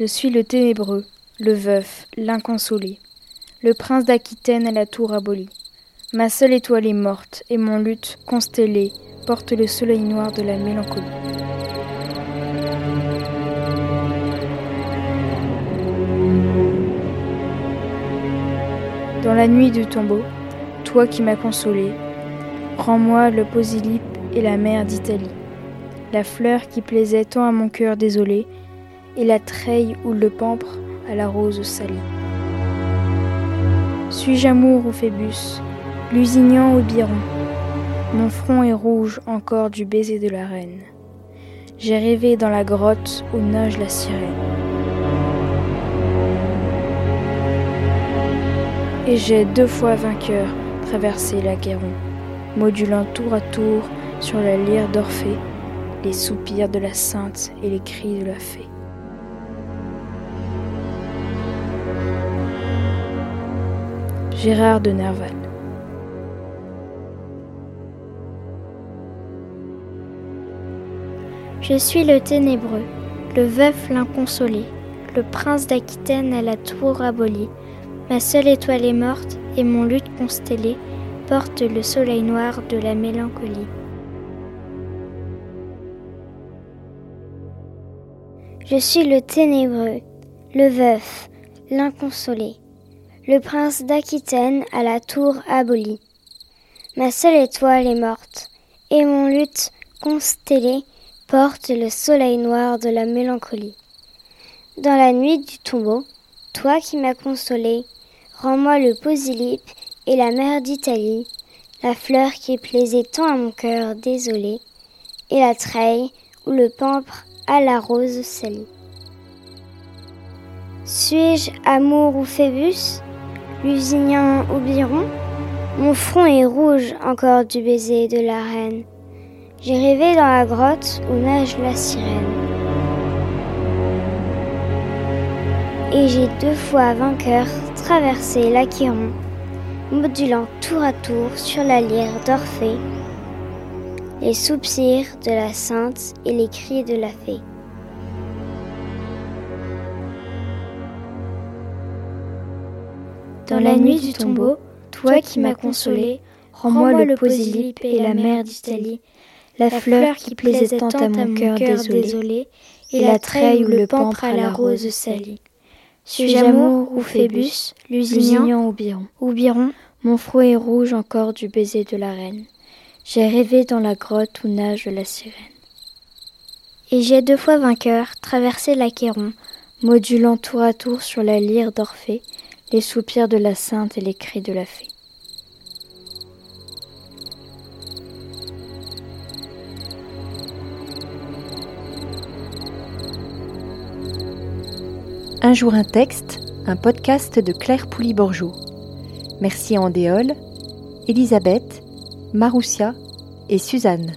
Je suis le ténébreux, le veuf, l'inconsolé, le prince d'Aquitaine à la tour abolie. Ma seule étoile est morte, et mon luth constellé porte le soleil noir de la mélancolie. Dans la nuit du tombeau, toi qui m'as consolé, rends-moi le posylipe et la mer d'Italie, la fleur qui plaisait tant à mon cœur désolé, et la treille ou le pampre à la rose salie. Suis-je amour ou Phébus, Lusignan ou Biron? Mon front est rouge encore du baiser de la reine. J'ai rêvé dans la grotte où nage la sirène. Et j'ai deux fois vainqueur traversé l'Aquéron, modulant tour à tour sur la lyre d'Orphée les soupirs de la sainte et les cris de la fée. Gérard de Nerval. Je suis le ténébreux, le veuf l'inconsolé, le prince d'Aquitaine à la tour abolie. Ma seule étoile est morte et mon luth constellé porte le soleil noir de la mélancolie. Je suis le ténébreux, le veuf, l'inconsolé le prince d'Aquitaine à la tour abolie. Ma seule étoile est morte, et mon luth constellé porte le soleil noir de la mélancolie. Dans la nuit du tombeau, toi qui m'as consolé, rends-moi le posylipe et la mer d'Italie, la fleur qui plaisait tant à mon cœur désolé, et la treille ou le pampre à la rose salie. Suis-je amour ou Phébus? Lusignan ou Biron, mon front est rouge encore du baiser de la reine. J'ai rêvé dans la grotte où nage la sirène. Et j'ai deux fois vainqueur traversé l'Aquiron, modulant tour à tour sur la lyre d'Orphée les soupirs de la sainte et les cris de la fée. Dans la nuit du tombeau, toi qui m'as consolé, rends-moi le posylipe et la mer d'Italie, la fleur qui plaisait tant à mon cœur désolé, et la treille ou le pampre à la rose salie. Suis-je amour ou Phébus, Lusignan ou Biron, ou Biron, mon front est rouge encore du baiser de la reine. J'ai rêvé dans la grotte où nage la sirène. Et j'ai deux fois vainqueur traversé l'Aquéron, modulant tour à tour sur la lyre d'Orphée, les soupirs de la sainte et les cris de la fée. Un jour un texte, un podcast de Claire Pouli-Borjou. Merci à Andéol, Elisabeth, Maroussia et Suzanne.